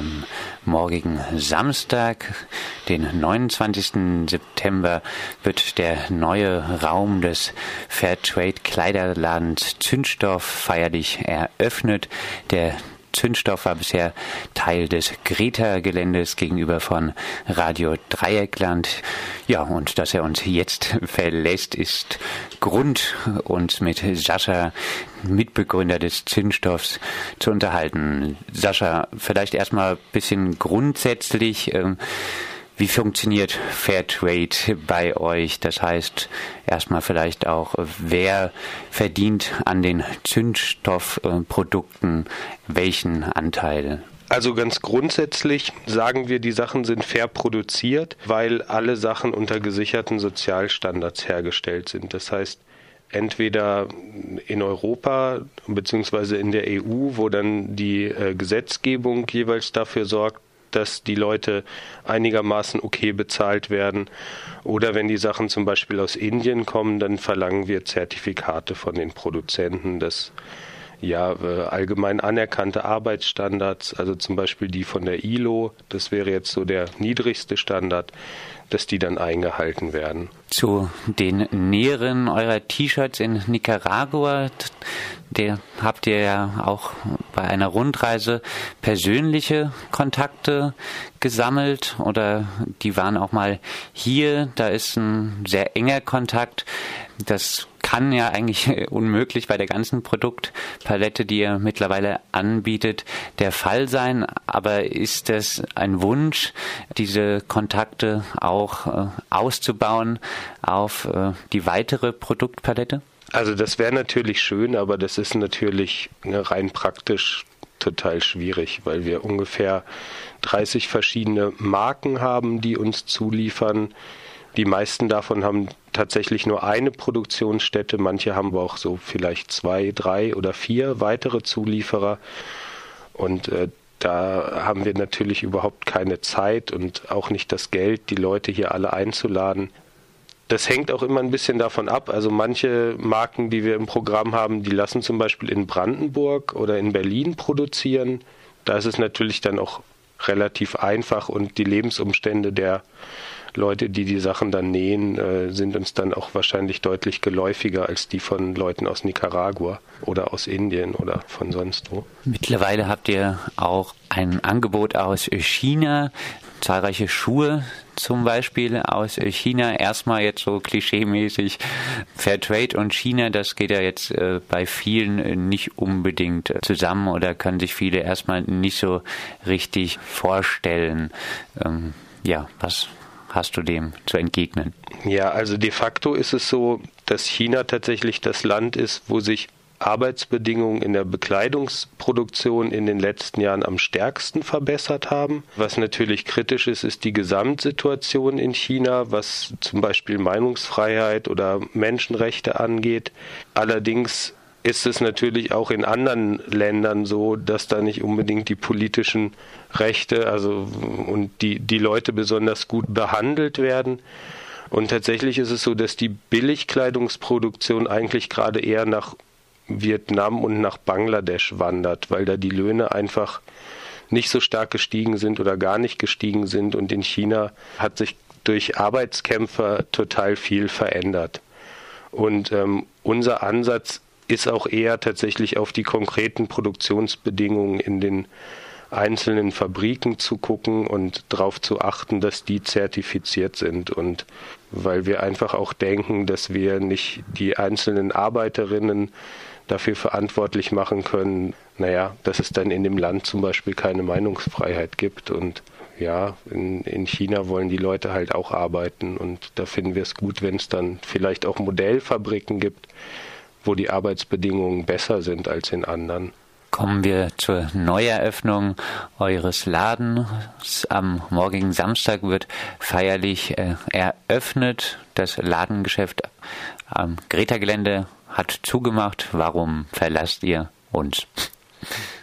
am morgigen Samstag, den 29. September, wird der neue Raum des Fairtrade Kleiderladens Zündstoff feierlich eröffnet. Der Zündstoff war bisher Teil des Greta-Geländes gegenüber von Radio Dreieckland. Ja, und dass er uns jetzt verlässt, ist Grund, uns mit Sascha, Mitbegründer des Zündstoffs, zu unterhalten. Sascha, vielleicht erstmal ein bisschen grundsätzlich. Ähm, wie funktioniert Fairtrade bei euch? Das heißt, erstmal vielleicht auch, wer verdient an den Zündstoffprodukten welchen Anteil? Also ganz grundsätzlich sagen wir, die Sachen sind fair produziert, weil alle Sachen unter gesicherten Sozialstandards hergestellt sind. Das heißt, entweder in Europa bzw. in der EU, wo dann die äh, Gesetzgebung jeweils dafür sorgt, dass die Leute einigermaßen okay bezahlt werden. Oder wenn die Sachen zum Beispiel aus Indien kommen, dann verlangen wir Zertifikate von den Produzenten, dass ja äh, allgemein anerkannte Arbeitsstandards, also zum Beispiel die von der ILO, das wäre jetzt so der niedrigste Standard, dass die dann eingehalten werden. Zu den Näheren eurer T-Shirts in Nicaragua, der habt ihr ja auch bei einer Rundreise persönliche Kontakte gesammelt oder die waren auch mal hier. Da ist ein sehr enger Kontakt. Das kann ja eigentlich unmöglich bei der ganzen Produktpalette, die ihr mittlerweile anbietet, der Fall sein. Aber ist es ein Wunsch, diese Kontakte auch äh, auszubauen auf äh, die weitere Produktpalette? Also das wäre natürlich schön, aber das ist natürlich ne, rein praktisch total schwierig, weil wir ungefähr 30 verschiedene Marken haben, die uns zuliefern. Die meisten davon haben tatsächlich nur eine Produktionsstätte, manche haben aber auch so vielleicht zwei, drei oder vier weitere Zulieferer. Und äh, da haben wir natürlich überhaupt keine Zeit und auch nicht das Geld, die Leute hier alle einzuladen. Das hängt auch immer ein bisschen davon ab. Also manche Marken, die wir im Programm haben, die lassen zum Beispiel in Brandenburg oder in Berlin produzieren. Da ist es natürlich dann auch relativ einfach und die Lebensumstände der Leute, die die Sachen dann nähen, äh, sind uns dann auch wahrscheinlich deutlich geläufiger als die von Leuten aus Nicaragua oder aus Indien oder von sonst wo. Mittlerweile habt ihr auch ein Angebot aus China, zahlreiche Schuhe zum Beispiel aus China. Erstmal jetzt so klischeemäßig Fairtrade und China, das geht ja jetzt äh, bei vielen nicht unbedingt zusammen oder können sich viele erstmal nicht so richtig vorstellen. Ähm, ja, was hast du dem zu entgegnen? Ja, also de facto ist es so, dass China tatsächlich das Land ist, wo sich Arbeitsbedingungen in der Bekleidungsproduktion in den letzten Jahren am stärksten verbessert haben. Was natürlich kritisch ist, ist die Gesamtsituation in China, was zum Beispiel Meinungsfreiheit oder Menschenrechte angeht. Allerdings ist es natürlich auch in anderen Ländern so, dass da nicht unbedingt die politischen Rechte also und die, die Leute besonders gut behandelt werden. Und tatsächlich ist es so, dass die Billigkleidungsproduktion eigentlich gerade eher nach Vietnam und nach Bangladesch wandert, weil da die Löhne einfach nicht so stark gestiegen sind oder gar nicht gestiegen sind. Und in China hat sich durch Arbeitskämpfer total viel verändert. Und ähm, unser Ansatz ist auch eher tatsächlich auf die konkreten Produktionsbedingungen in den einzelnen Fabriken zu gucken und darauf zu achten, dass die zertifiziert sind. Und weil wir einfach auch denken, dass wir nicht die einzelnen Arbeiterinnen dafür verantwortlich machen können, naja, dass es dann in dem Land zum Beispiel keine Meinungsfreiheit gibt. Und ja, in, in China wollen die Leute halt auch arbeiten. Und da finden wir es gut, wenn es dann vielleicht auch Modellfabriken gibt, wo die Arbeitsbedingungen besser sind als in anderen. Kommen wir zur Neueröffnung eures Ladens. Am morgigen Samstag wird feierlich äh, eröffnet. Das Ladengeschäft am Greta-Gelände hat zugemacht. Warum verlasst ihr uns?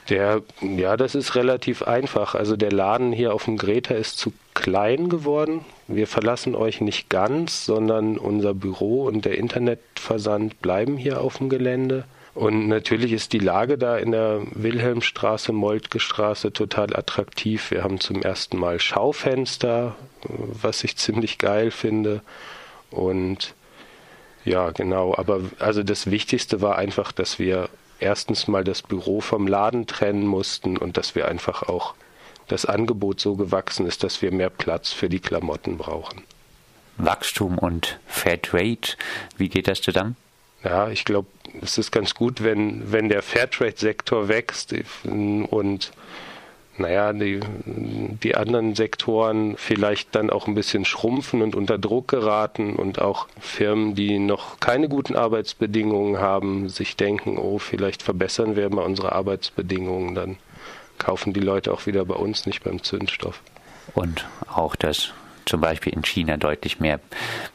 Der, ja, das ist relativ einfach. Also der Laden hier auf dem Greta ist zu klein geworden. Wir verlassen euch nicht ganz, sondern unser Büro und der Internetversand bleiben hier auf dem Gelände. Und natürlich ist die Lage da in der Wilhelmstraße, Moltke Straße total attraktiv. Wir haben zum ersten Mal Schaufenster, was ich ziemlich geil finde. Und ja, genau. Aber also das Wichtigste war einfach, dass wir erstens mal das Büro vom Laden trennen mussten und dass wir einfach auch das Angebot so gewachsen ist, dass wir mehr Platz für die Klamotten brauchen. Wachstum und Fairtrade, wie geht das zusammen? Ja, ich glaube, es ist ganz gut, wenn, wenn der Fairtrade-Sektor wächst und naja, die, die anderen Sektoren vielleicht dann auch ein bisschen schrumpfen und unter Druck geraten und auch Firmen, die noch keine guten Arbeitsbedingungen haben, sich denken, oh, vielleicht verbessern wir mal unsere Arbeitsbedingungen, dann kaufen die Leute auch wieder bei uns, nicht beim Zündstoff. Und auch das zum Beispiel in China deutlich mehr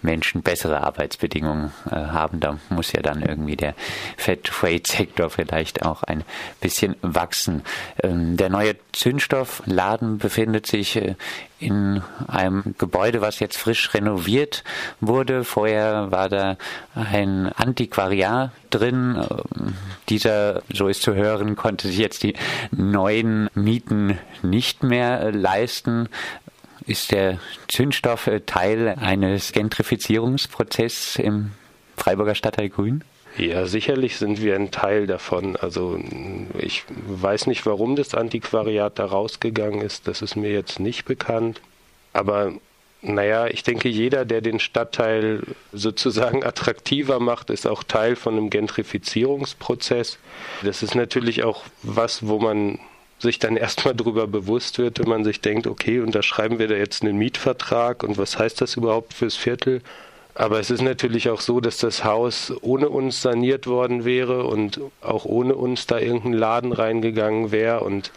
Menschen bessere Arbeitsbedingungen äh, haben. Da muss ja dann irgendwie der Fat Trade Sektor vielleicht auch ein bisschen wachsen. Ähm, der neue Zündstoffladen befindet sich äh, in einem Gebäude, was jetzt frisch renoviert wurde. Vorher war da ein Antiquariat drin. Ähm, dieser, so ist zu hören, konnte sich jetzt die neuen Mieten nicht mehr äh, leisten. Ist der Zündstoff Teil eines Gentrifizierungsprozesses im Freiburger Stadtteil Grün? Ja, sicherlich sind wir ein Teil davon. Also ich weiß nicht, warum das Antiquariat da rausgegangen ist. Das ist mir jetzt nicht bekannt. Aber naja, ich denke, jeder, der den Stadtteil sozusagen attraktiver macht, ist auch Teil von einem Gentrifizierungsprozess. Das ist natürlich auch was, wo man sich dann erstmal darüber bewusst wird, wenn man sich denkt, okay, unterschreiben wir da jetzt einen Mietvertrag und was heißt das überhaupt fürs Viertel? Aber es ist natürlich auch so, dass das Haus ohne uns saniert worden wäre und auch ohne uns da irgendein Laden reingegangen wäre. Und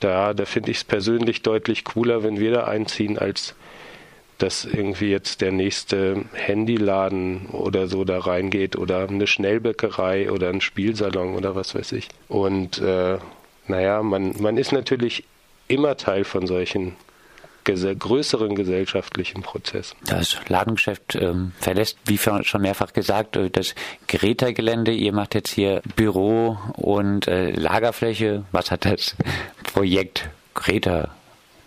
da, da finde ich es persönlich deutlich cooler, wenn wir da einziehen, als dass irgendwie jetzt der nächste Handyladen oder so da reingeht oder eine Schnellbäckerei oder ein Spielsalon oder was weiß ich. Und äh, naja, man, man ist natürlich immer Teil von solchen größeren gesellschaftlichen Prozessen. Das Ladengeschäft ähm, verlässt, wie schon mehrfach gesagt, äh, das Greta-Gelände. Ihr macht jetzt hier Büro und äh, Lagerfläche. Was hat das Projekt Greta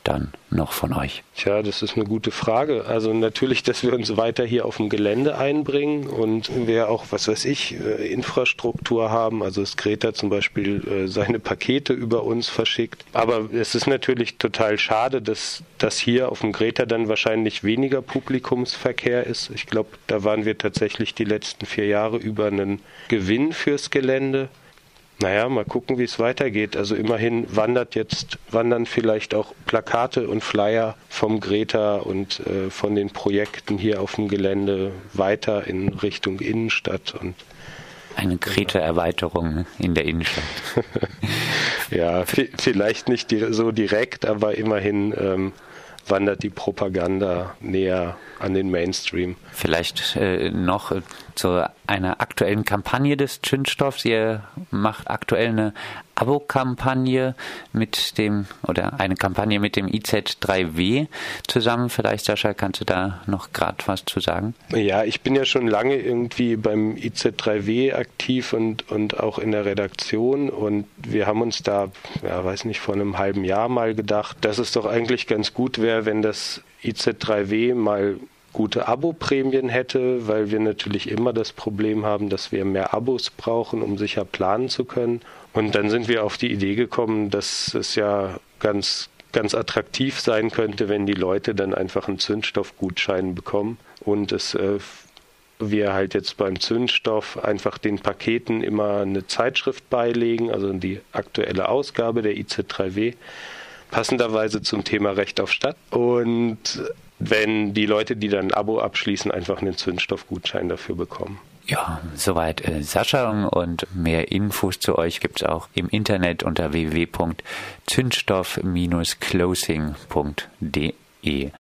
dann noch von euch? Tja, das ist eine gute Frage. Also natürlich, dass wir uns weiter hier auf dem Gelände einbringen und wir auch, was weiß ich, äh, Infrastruktur haben. Also dass Greta zum Beispiel äh, seine Pakete über uns verschickt. Aber es ist natürlich total schade, dass das hier auf dem Greta dann wahrscheinlich weniger Publikumsverkehr ist. Ich glaube, da waren wir tatsächlich die letzten vier Jahre über einen Gewinn fürs Gelände. Naja, mal gucken, wie es weitergeht. Also immerhin wandert jetzt, wandern vielleicht auch Plakate und Flyer vom Greta und äh, von den Projekten hier auf dem Gelände weiter in Richtung Innenstadt und eine Greta-Erweiterung in der Innenstadt. ja, vielleicht nicht so direkt, aber immerhin ähm, wandert die Propaganda näher an den Mainstream. Vielleicht äh, noch zu einer aktuellen Kampagne des Zündstoffs. Ihr macht aktuell eine Abo-Kampagne mit dem oder eine Kampagne mit dem IZ3W zusammen. Vielleicht, Sascha, kannst du da noch gerade was zu sagen? Ja, ich bin ja schon lange irgendwie beim IZ3W aktiv und, und auch in der Redaktion und wir haben uns da, ja, weiß nicht, vor einem halben Jahr mal gedacht, dass es doch eigentlich ganz gut wäre, wenn das IZ3W mal gute Abo-Prämien hätte, weil wir natürlich immer das Problem haben, dass wir mehr Abos brauchen, um sicher planen zu können. Und dann sind wir auf die Idee gekommen, dass es ja ganz ganz attraktiv sein könnte, wenn die Leute dann einfach einen Zündstoffgutschein bekommen und es äh, wir halt jetzt beim Zündstoff einfach den Paketen immer eine Zeitschrift beilegen, also die aktuelle Ausgabe der IC3W, passenderweise zum Thema Recht auf Stadt. Und wenn die Leute, die dann ein Abo abschließen, einfach einen Zündstoffgutschein dafür bekommen. Ja, soweit äh, Sascha und mehr Infos zu euch gibt es auch im Internet unter www.zündstoff-closing.de.